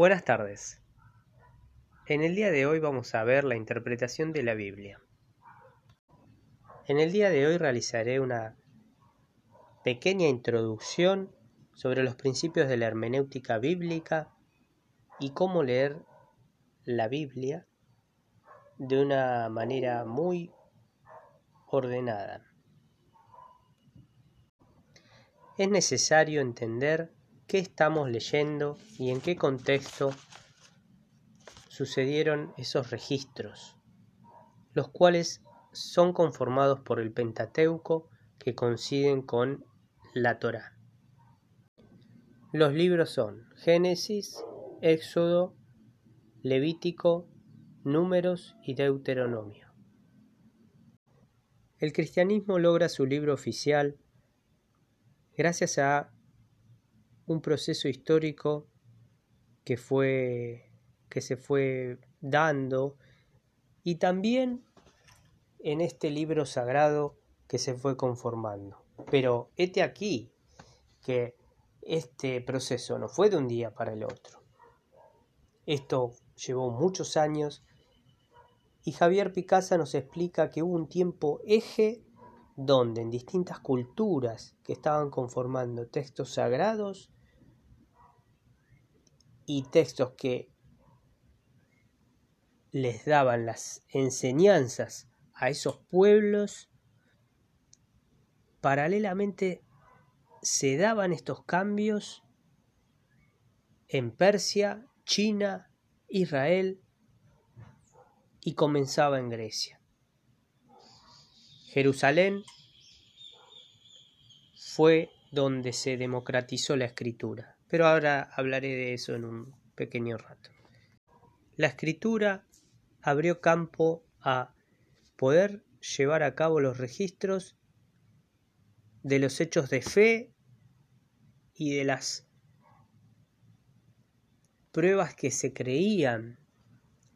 Buenas tardes. En el día de hoy vamos a ver la interpretación de la Biblia. En el día de hoy realizaré una pequeña introducción sobre los principios de la hermenéutica bíblica y cómo leer la Biblia de una manera muy ordenada. Es necesario entender qué estamos leyendo y en qué contexto sucedieron esos registros, los cuales son conformados por el Pentateuco que coinciden con la Torá. Los libros son Génesis, Éxodo, Levítico, Números y Deuteronomio. El cristianismo logra su libro oficial gracias a un proceso histórico que fue que se fue dando y también en este libro sagrado que se fue conformando. Pero este aquí que este proceso no fue de un día para el otro. Esto llevó muchos años y Javier Picasa nos explica que hubo un tiempo eje donde en distintas culturas que estaban conformando textos sagrados y textos que les daban las enseñanzas a esos pueblos, paralelamente se daban estos cambios en Persia, China, Israel y comenzaba en Grecia. Jerusalén fue donde se democratizó la escritura pero ahora hablaré de eso en un pequeño rato. La escritura abrió campo a poder llevar a cabo los registros de los hechos de fe y de las pruebas que se creían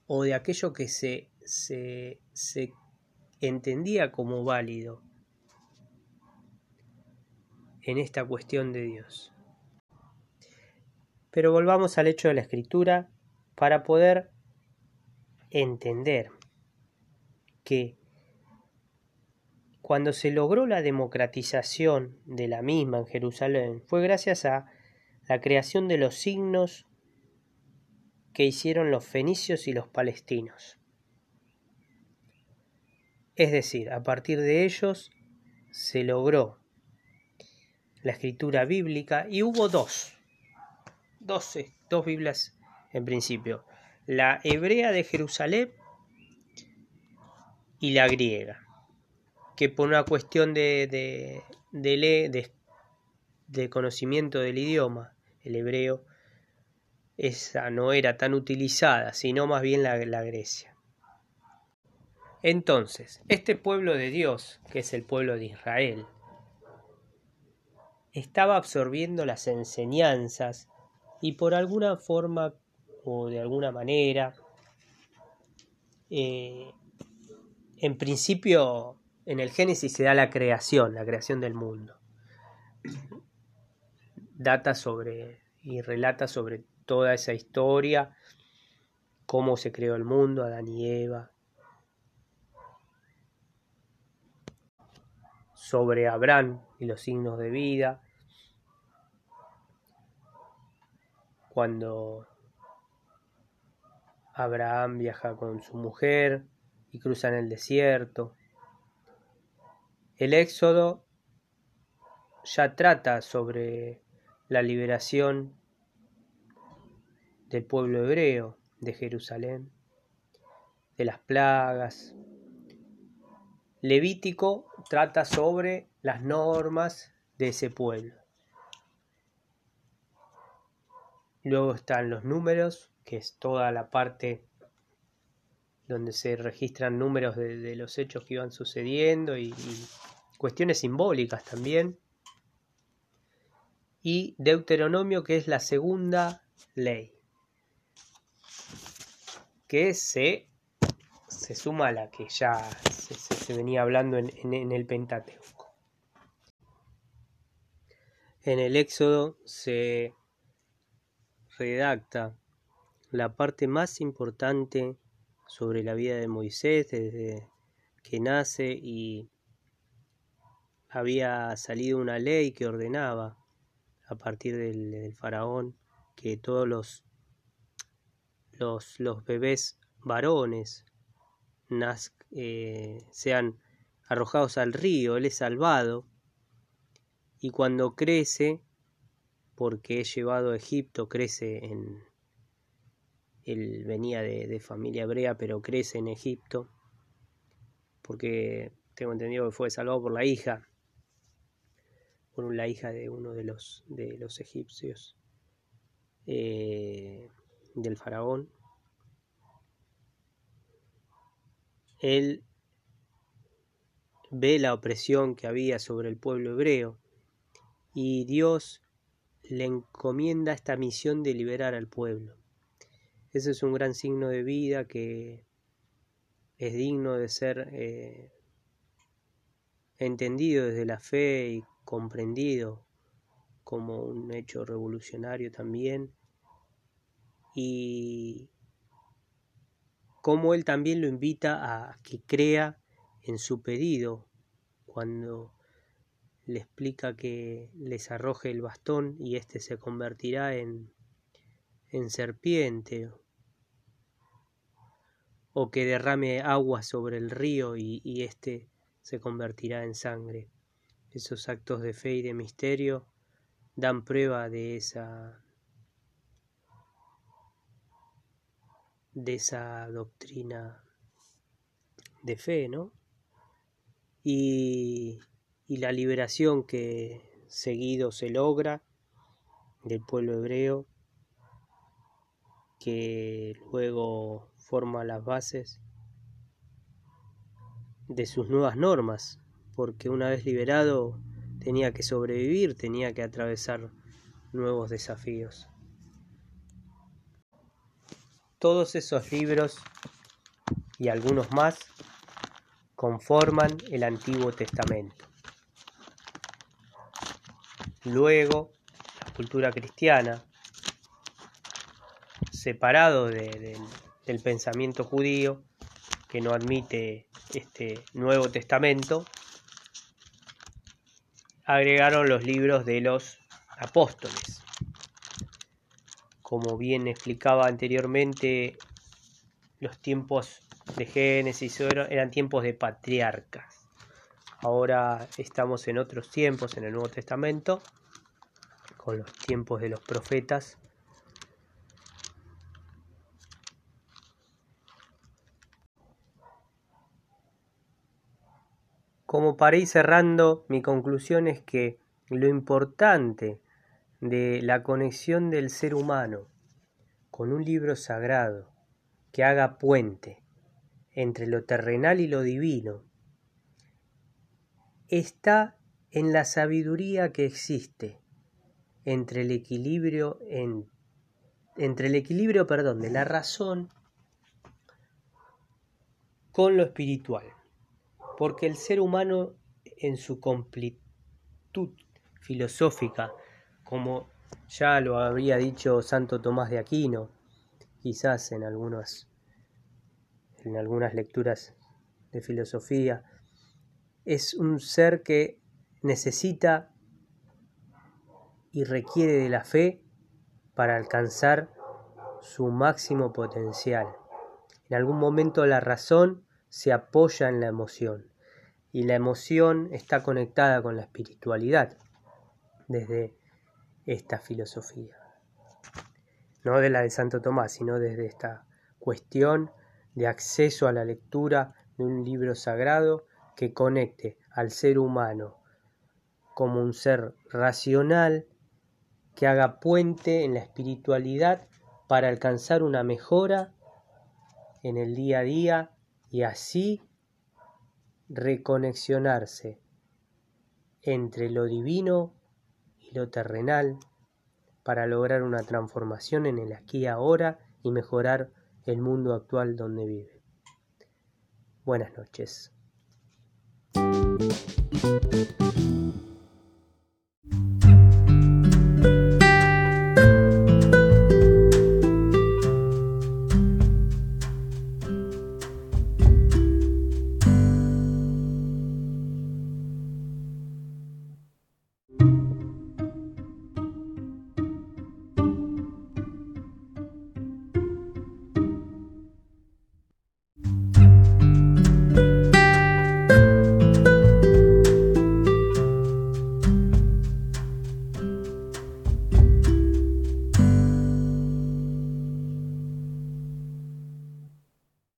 o de aquello que se, se, se entendía como válido en esta cuestión de Dios. Pero volvamos al hecho de la escritura para poder entender que cuando se logró la democratización de la misma en Jerusalén fue gracias a la creación de los signos que hicieron los fenicios y los palestinos. Es decir, a partir de ellos se logró la escritura bíblica y hubo dos dos, Biblias en principio. La hebrea de Jerusalén y la griega. Que por una cuestión de, de, de, de conocimiento del idioma, el hebreo, esa no era tan utilizada, sino más bien la, la Grecia. Entonces, este pueblo de Dios, que es el pueblo de Israel, estaba absorbiendo las enseñanzas y por alguna forma o de alguna manera, eh, en principio en el Génesis se da la creación, la creación del mundo. Data sobre y relata sobre toda esa historia, cómo se creó el mundo, Adán y Eva, sobre Abraham y los signos de vida, cuando Abraham viaja con su mujer y cruzan el desierto. El Éxodo ya trata sobre la liberación del pueblo hebreo de Jerusalén, de las plagas. Levítico trata sobre las normas de ese pueblo. Luego están los números, que es toda la parte donde se registran números de, los hechos que iban sucediendo y, cuestiones simbólicas también. Y Deuteronomio, que es la segunda ley, que se, se suma a la que ya se, venía hablando en el Pentateuco. En el Éxodo se redacta la parte más importante sobre la vida de Moisés desde que nace y había salido una ley que ordenaba a partir del, faraón que todos los, los, bebés varones eh, sean arrojados al río, él es salvado. Y cuando crece, porque es llevado a Egipto, crece en... Él venía de, familia hebrea, pero crece en Egipto, porque tengo entendido que fue salvado por la hija, por la hija de uno de los, de los egipcios, eh, del faraón. Él ve la opresión que había sobre el pueblo hebreo y Dios le encomienda esta misión de liberar al pueblo. Ese es un gran signo de vida que es digno de ser eh, entendido desde la fe y comprendido como un hecho revolucionario también y como él también lo invita a que crea en su pedido cuando le explica que les arroje el bastón y éste se convertirá en, en serpiente o que derrame agua sobre el río y, y éste se convertirá en sangre. Esos actos de fe y de misterio dan prueba de esa de esa doctrina de fe, ¿no? Y y la liberación que seguido se logra del pueblo hebreo, que luego forma las bases de sus nuevas normas, porque una vez liberado tenía que sobrevivir, tenía que atravesar nuevos desafíos. Todos esos libros y algunos más conforman el Antiguo Testamento. Luego, la cultura cristiana, separado del pensamiento judío, que no admite este Nuevo Testamento, agregaron los libros de los apóstoles. Como bien explicaba anteriormente, los tiempos de Génesis eran tiempos de patriarcas. Ahora estamos en otros tiempos en el Nuevo Testamento, con los tiempos de los profetas. Como para ir cerrando, mi conclusión es que lo importante de la conexión del ser humano con un libro sagrado que haga puente entre lo terrenal y lo divino está en la sabiduría que existe entre el equilibrio en, entre el equilibrio, perdón, de la razón con lo espiritual. Porque el ser humano en su completud filosófica, como ya lo habría dicho Santo Tomás de Aquino, quizás en algunas en algunas lecturas de filosofía, es un ser que necesita y requiere de la fe para alcanzar su máximo potencial. En algún momento la razón se apoya en la emoción y la emoción está conectada con la espiritualidad desde esta filosofía. No de la de Santo Tomás, sino desde esta cuestión de acceso a la lectura de un libro sagrado que conecte al ser humano como un ser racional que haga puente en la espiritualidad para alcanzar una mejora en el día a día y así reconexionarse entre lo divino y lo terrenal para lograr una transformación en el aquí y ahora y mejorar el mundo actual donde vive. Buenas noches. Música